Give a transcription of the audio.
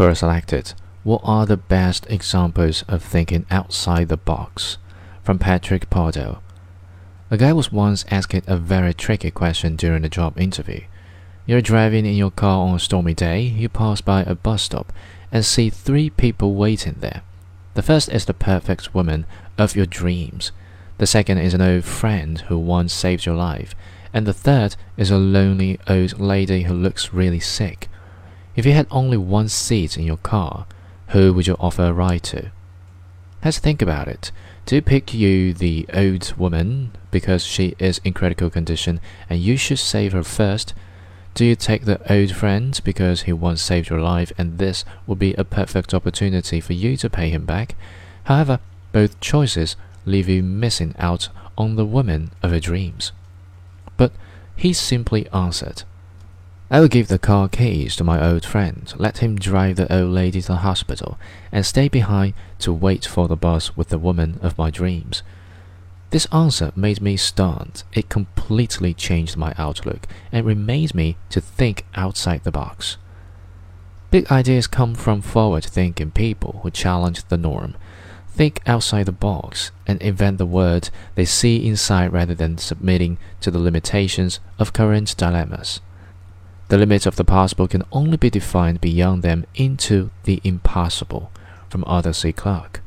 Quora selected What are the best examples of thinking outside the box? From Pratik Paudel. A guy was once asked a very tricky question during a job interview. You're driving in your car on a stormy day, you pass by a bus stop and see three people waiting there. The first is the perfect woman of your dreams. The second is an old friend who once saved your life. And the third is a lonely old lady who looks really sick. If you had only one seat in your car, who would you offer a ride to? Let's think about it. Do you pick you the old woman because she is in critical condition and you should save her first? Do you take the old friend because he once saved your life and this would be a perfect opportunity for you to pay him back? However, both choices leave you missing out on the woman of your dreams. But he simply answered, I will give the car keys to my old friend, let him drive the old lady to the hospital, and stay behind to wait for the bus with the woman of my dreams. This answer made me stunned. It completely changed my outlook and reminded me to think outside the box. Big ideas come from forward thinking people who challenge the norm, think outside the box, and invent the world they see inside rather than submitting to the limitations of current dilemmas. The limits of the possible can only be defined beyond them into the impossible. From Arthur C. Clarke.